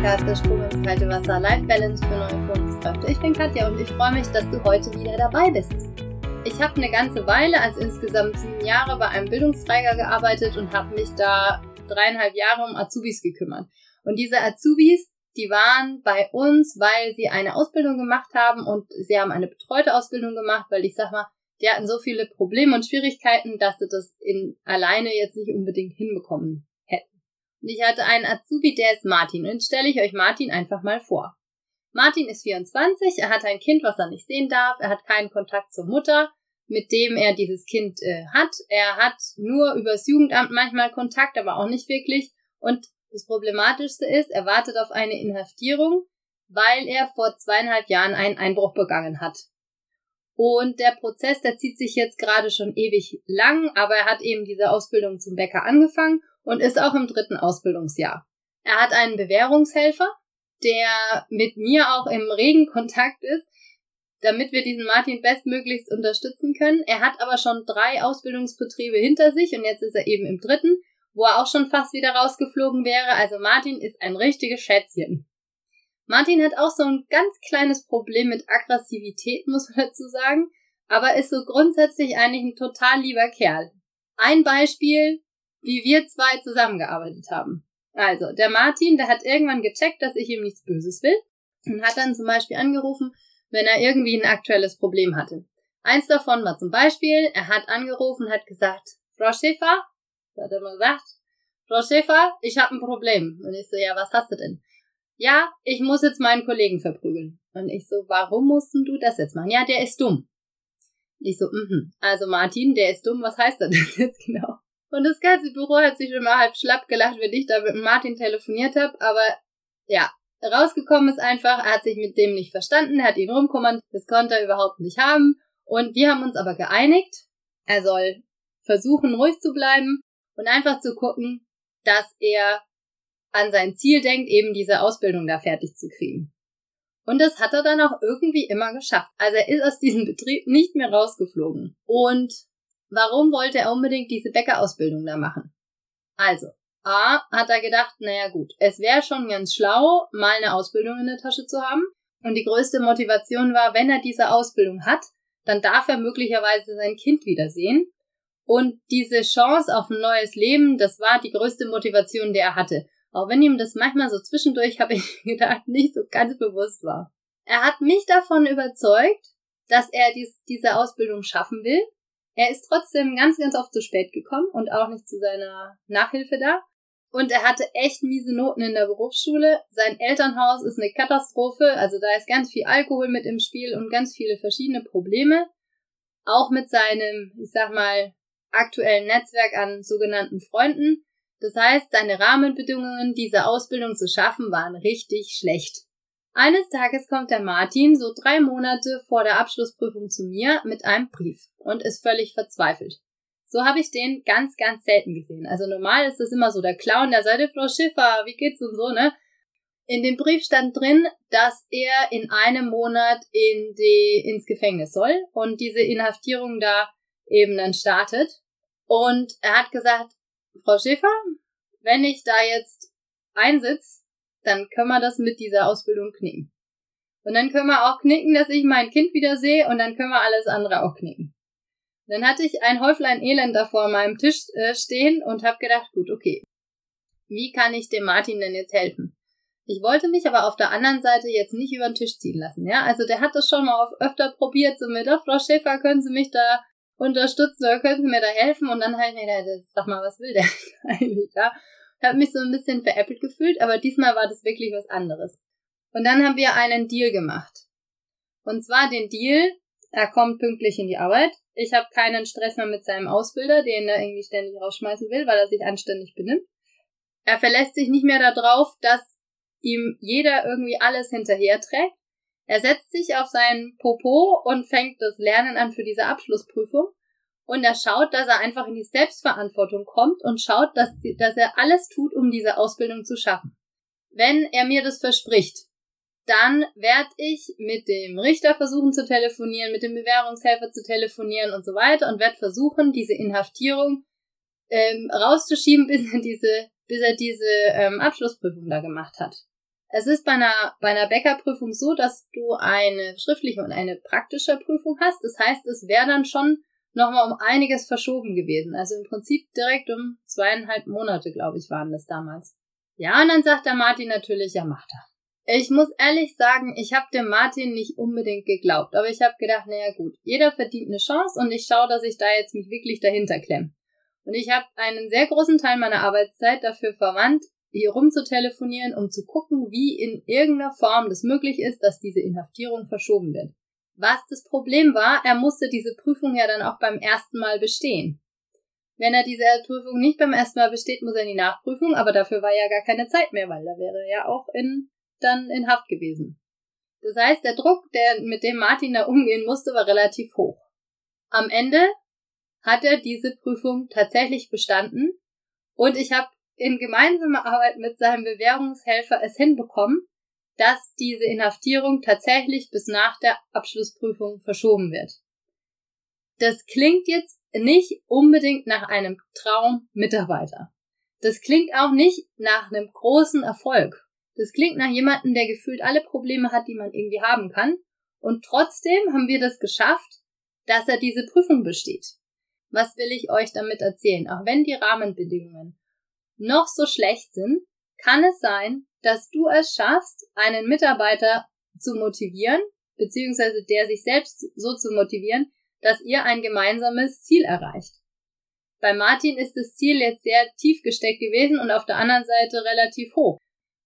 Podcast der Sprung ins kalte Wasser Life Balance für neue Führungskräfte. Ich bin Katja und ich freue mich, dass du heute wieder dabei bist. Ich habe eine ganze Weile, also insgesamt sieben Jahre, bei einem Bildungsträger gearbeitet und habe mich da dreieinhalb Jahre um Azubis gekümmert. Und diese Azubis, die waren bei uns, weil sie eine Ausbildung gemacht haben und sie haben eine betreute Ausbildung gemacht, weil ich sag mal, die hatten so viele Probleme und Schwierigkeiten, dass sie das in alleine jetzt nicht unbedingt hinbekommen und ich hatte einen Azubi, der ist Martin. Und jetzt stelle ich euch Martin einfach mal vor. Martin ist 24, er hat ein Kind, was er nicht sehen darf, er hat keinen Kontakt zur Mutter, mit dem er dieses Kind äh, hat. Er hat nur übers Jugendamt manchmal Kontakt, aber auch nicht wirklich. Und das Problematischste ist, er wartet auf eine Inhaftierung, weil er vor zweieinhalb Jahren einen Einbruch begangen hat. Und der Prozess, der zieht sich jetzt gerade schon ewig lang, aber er hat eben diese Ausbildung zum Bäcker angefangen und ist auch im dritten Ausbildungsjahr. Er hat einen Bewährungshelfer, der mit mir auch im regen Kontakt ist, damit wir diesen Martin bestmöglichst unterstützen können. Er hat aber schon drei Ausbildungsbetriebe hinter sich und jetzt ist er eben im dritten, wo er auch schon fast wieder rausgeflogen wäre. Also Martin ist ein richtiges Schätzchen. Martin hat auch so ein ganz kleines Problem mit Aggressivität, muss man dazu sagen, aber ist so grundsätzlich eigentlich ein total lieber Kerl. Ein Beispiel, wie wir zwei zusammengearbeitet haben. Also, der Martin, der hat irgendwann gecheckt, dass ich ihm nichts Böses will und hat dann zum Beispiel angerufen, wenn er irgendwie ein aktuelles Problem hatte. Eins davon war zum Beispiel, er hat angerufen hat gesagt, Frau Schäfer, hat er mal gesagt, Frau Schäfer, ich habe ein Problem. Und ich so, ja, was hast du denn? Ja, ich muss jetzt meinen Kollegen verprügeln. Und ich so, warum mussten du das jetzt machen? Ja, der ist dumm. Ich so, mhm. Also Martin, der ist dumm, was heißt das jetzt genau? Und das ganze Büro hat sich immer halb schlapp gelacht, wenn ich da mit Martin telefoniert habe. Aber ja, rausgekommen ist einfach, er hat sich mit dem nicht verstanden, er hat ihn rumkommand, das konnte er überhaupt nicht haben. Und wir haben uns aber geeinigt, er soll versuchen, ruhig zu bleiben und einfach zu gucken, dass er an sein Ziel denkt, eben diese Ausbildung da fertig zu kriegen. Und das hat er dann auch irgendwie immer geschafft. Also er ist aus diesem Betrieb nicht mehr rausgeflogen. Und Warum wollte er unbedingt diese Bäckerausbildung da machen? Also, A, hat er gedacht, naja gut, es wäre schon ganz schlau, mal eine Ausbildung in der Tasche zu haben. Und die größte Motivation war, wenn er diese Ausbildung hat, dann darf er möglicherweise sein Kind wiedersehen. Und diese Chance auf ein neues Leben, das war die größte Motivation, die er hatte. Auch wenn ihm das manchmal so zwischendurch, habe ich gedacht, nicht so ganz bewusst war. Er hat mich davon überzeugt, dass er dies, diese Ausbildung schaffen will er ist trotzdem ganz, ganz oft zu spät gekommen und auch nicht zu seiner Nachhilfe da. Und er hatte echt miese Noten in der Berufsschule. Sein Elternhaus ist eine Katastrophe. Also da ist ganz viel Alkohol mit im Spiel und ganz viele verschiedene Probleme. Auch mit seinem, ich sag mal, aktuellen Netzwerk an sogenannten Freunden. Das heißt, seine Rahmenbedingungen, diese Ausbildung zu schaffen, waren richtig schlecht. Eines Tages kommt der Martin so drei Monate vor der Abschlussprüfung zu mir mit einem Brief und ist völlig verzweifelt. So habe ich den ganz, ganz selten gesehen. Also normal ist es immer so der Clown der Seite, Frau Schiffer, wie geht's und so, ne? In dem Brief stand drin, dass er in einem Monat in die, ins Gefängnis soll und diese Inhaftierung da eben dann startet. Und er hat gesagt, Frau Schäfer, wenn ich da jetzt einsitze, dann können wir das mit dieser Ausbildung knicken. Und dann können wir auch knicken, dass ich mein Kind wieder sehe und dann können wir alles andere auch knicken. Dann hatte ich ein Häuflein Elend da vor meinem Tisch äh, stehen und habe gedacht, gut, okay, wie kann ich dem Martin denn jetzt helfen? Ich wollte mich aber auf der anderen Seite jetzt nicht über den Tisch ziehen lassen, ja. Also der hat das schon mal auf öfter probiert, so mit, oh, Frau Schäfer, können Sie mich da unterstützen oder können Sie mir da helfen? Und dann halt mir gedacht, sag mal, was will der eigentlich, ja? Habe mich so ein bisschen veräppelt gefühlt, aber diesmal war das wirklich was anderes. Und dann haben wir einen Deal gemacht. Und zwar den Deal, er kommt pünktlich in die Arbeit. Ich habe keinen Stress mehr mit seinem Ausbilder, den er irgendwie ständig rausschmeißen will, weil er sich anständig benimmt. Er verlässt sich nicht mehr darauf, dass ihm jeder irgendwie alles hinterher trägt. Er setzt sich auf seinen Popo und fängt das Lernen an für diese Abschlussprüfung und er schaut, dass er einfach in die Selbstverantwortung kommt und schaut, dass, dass er alles tut, um diese Ausbildung zu schaffen. Wenn er mir das verspricht, dann werde ich mit dem Richter versuchen zu telefonieren, mit dem Bewährungshelfer zu telefonieren und so weiter und werde versuchen, diese Inhaftierung ähm, rauszuschieben, bis er diese, bis er diese ähm, Abschlussprüfung da gemacht hat. Es ist bei einer, bei einer Bäckerprüfung so, dass du eine schriftliche und eine praktische Prüfung hast. Das heißt, es wäre dann schon nochmal um einiges verschoben gewesen. Also im Prinzip direkt um zweieinhalb Monate, glaube ich, waren das damals. Ja, und dann sagt der Martin natürlich, ja, macht er. Ich muss ehrlich sagen, ich habe dem Martin nicht unbedingt geglaubt, aber ich habe gedacht, naja gut, jeder verdient eine Chance und ich schaue, dass ich da jetzt mich wirklich dahinter klemme. Und ich habe einen sehr großen Teil meiner Arbeitszeit dafür verwandt, hier rum zu telefonieren, um zu gucken, wie in irgendeiner Form das möglich ist, dass diese Inhaftierung verschoben wird. Was das Problem war, er musste diese Prüfung ja dann auch beim ersten Mal bestehen. Wenn er diese Prüfung nicht beim ersten Mal besteht, muss er in die Nachprüfung, aber dafür war ja gar keine Zeit mehr, weil da wäre er ja auch in, dann in Haft gewesen. Das heißt, der Druck, der, mit dem Martin da umgehen musste, war relativ hoch. Am Ende hat er diese Prüfung tatsächlich bestanden und ich habe in gemeinsamer Arbeit mit seinem Bewährungshelfer es hinbekommen, dass diese Inhaftierung tatsächlich bis nach der Abschlussprüfung verschoben wird. Das klingt jetzt nicht unbedingt nach einem Traum-Mitarbeiter. Das klingt auch nicht nach einem großen Erfolg. Das klingt nach jemandem, der gefühlt alle Probleme hat, die man irgendwie haben kann. Und trotzdem haben wir das geschafft, dass er diese Prüfung besteht. Was will ich euch damit erzählen? Auch wenn die Rahmenbedingungen noch so schlecht sind, kann es sein, dass du es schaffst, einen Mitarbeiter zu motivieren, beziehungsweise der sich selbst so zu motivieren, dass ihr ein gemeinsames Ziel erreicht. Bei Martin ist das Ziel jetzt sehr tief gesteckt gewesen und auf der anderen Seite relativ hoch.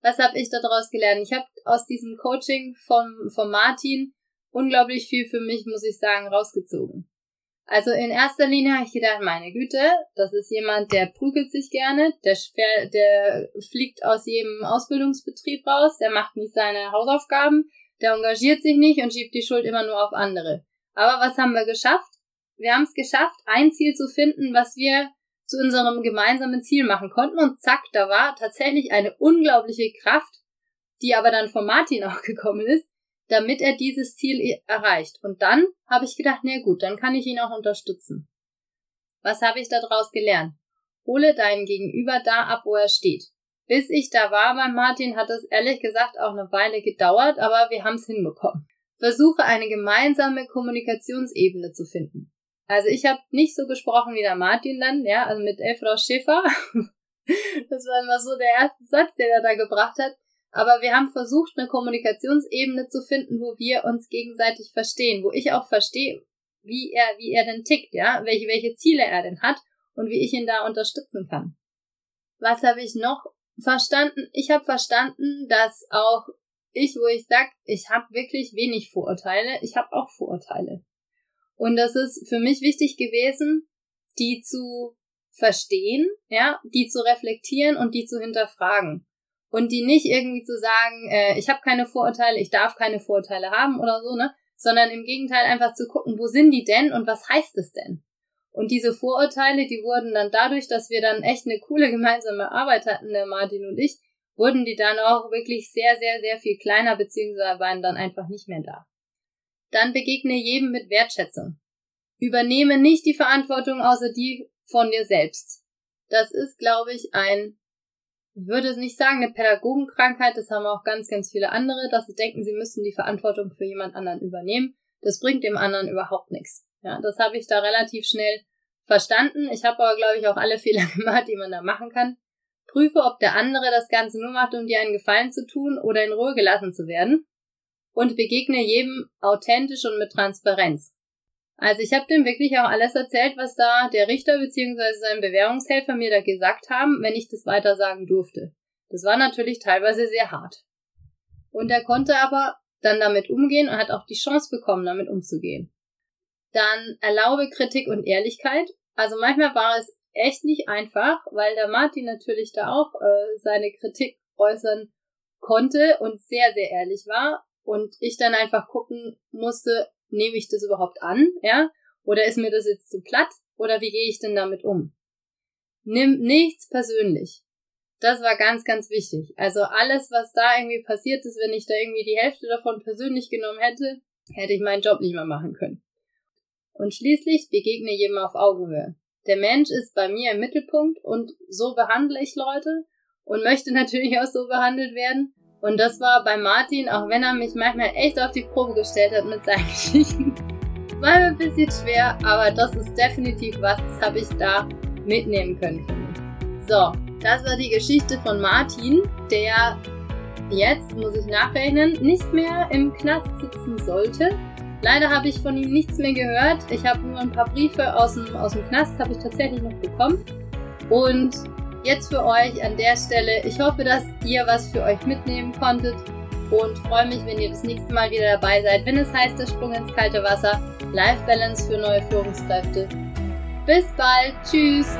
Was habe ich daraus gelernt? Ich habe aus diesem Coaching von, von Martin unglaublich viel für mich, muss ich sagen, rausgezogen. Also in erster Linie habe ich gedacht, meine Güte, das ist jemand, der prügelt sich gerne, der, der fliegt aus jedem Ausbildungsbetrieb raus, der macht nicht seine Hausaufgaben, der engagiert sich nicht und schiebt die Schuld immer nur auf andere. Aber was haben wir geschafft? Wir haben es geschafft, ein Ziel zu finden, was wir zu unserem gemeinsamen Ziel machen konnten und zack, da war tatsächlich eine unglaubliche Kraft, die aber dann von Martin auch gekommen ist, damit er dieses Ziel erreicht. Und dann habe ich gedacht, na gut, dann kann ich ihn auch unterstützen. Was habe ich daraus gelernt? Hole deinen Gegenüber da ab, wo er steht. Bis ich da war bei Martin, hat es ehrlich gesagt auch eine Weile gedauert, aber wir haben es hinbekommen. Versuche eine gemeinsame Kommunikationsebene zu finden. Also ich habe nicht so gesprochen wie der Martin dann, ja, also mit Elfrau Schäfer. das war immer so der erste Satz, den er da gebracht hat. Aber wir haben versucht, eine Kommunikationsebene zu finden, wo wir uns gegenseitig verstehen, wo ich auch verstehe, wie er, wie er denn tickt, ja, welche, welche Ziele er denn hat und wie ich ihn da unterstützen kann. Was habe ich noch verstanden? Ich habe verstanden, dass auch ich, wo ich sag, ich habe wirklich wenig Vorurteile, ich habe auch Vorurteile. Und das ist für mich wichtig gewesen, die zu verstehen, ja, die zu reflektieren und die zu hinterfragen und die nicht irgendwie zu sagen, äh, ich habe keine Vorurteile, ich darf keine Vorurteile haben oder so, ne? Sondern im Gegenteil einfach zu gucken, wo sind die denn und was heißt es denn? Und diese Vorurteile, die wurden dann dadurch, dass wir dann echt eine coole gemeinsame Arbeit hatten, der Martin und ich, wurden die dann auch wirklich sehr, sehr, sehr viel kleiner, beziehungsweise waren dann einfach nicht mehr da. Dann begegne jedem mit Wertschätzung. Übernehme nicht die Verantwortung außer die von dir selbst. Das ist, glaube ich, ein ich würde es nicht sagen, eine Pädagogenkrankheit, das haben auch ganz, ganz viele andere, dass sie denken, sie müssen die Verantwortung für jemand anderen übernehmen. Das bringt dem anderen überhaupt nichts. Ja, das habe ich da relativ schnell verstanden. Ich habe aber, glaube ich, auch alle Fehler gemacht, die man da machen kann. Prüfe, ob der andere das Ganze nur macht, um dir einen Gefallen zu tun oder in Ruhe gelassen zu werden. Und begegne jedem authentisch und mit Transparenz. Also ich habe dem wirklich auch alles erzählt, was da der Richter bzw. sein Bewährungshelfer mir da gesagt haben, wenn ich das weiter sagen durfte. Das war natürlich teilweise sehr hart. Und er konnte aber dann damit umgehen und hat auch die Chance bekommen, damit umzugehen. Dann erlaube Kritik und Ehrlichkeit. Also manchmal war es echt nicht einfach, weil der Martin natürlich da auch äh, seine Kritik äußern konnte und sehr, sehr ehrlich war. Und ich dann einfach gucken musste, nehme ich das überhaupt an, ja? Oder ist mir das jetzt zu platt? Oder wie gehe ich denn damit um? Nimm nichts persönlich. Das war ganz, ganz wichtig. Also alles, was da irgendwie passiert ist, wenn ich da irgendwie die Hälfte davon persönlich genommen hätte, hätte ich meinen Job nicht mehr machen können. Und schließlich begegne jedem auf Augenhöhe. Der Mensch ist bei mir im Mittelpunkt und so behandle ich Leute und möchte natürlich auch so behandelt werden. Und das war bei Martin, auch wenn er mich manchmal echt auf die Probe gestellt hat mit seinen Geschichten, war mir ein bisschen schwer, aber das ist definitiv was, das habe ich da mitnehmen können für mich. So, das war die Geschichte von Martin, der jetzt, muss ich nachrechnen, nicht mehr im Knast sitzen sollte. Leider habe ich von ihm nichts mehr gehört. Ich habe nur ein paar Briefe aus dem, aus dem Knast, habe ich tatsächlich noch bekommen. Und jetzt für euch an der Stelle, ich hoffe, dass ihr was für euch mitnehmen konntet und freue mich, wenn ihr das nächste Mal wieder dabei seid, wenn es heißt, der Sprung ins kalte Wasser, Life Balance für neue Führungskräfte. Bis bald, tschüss!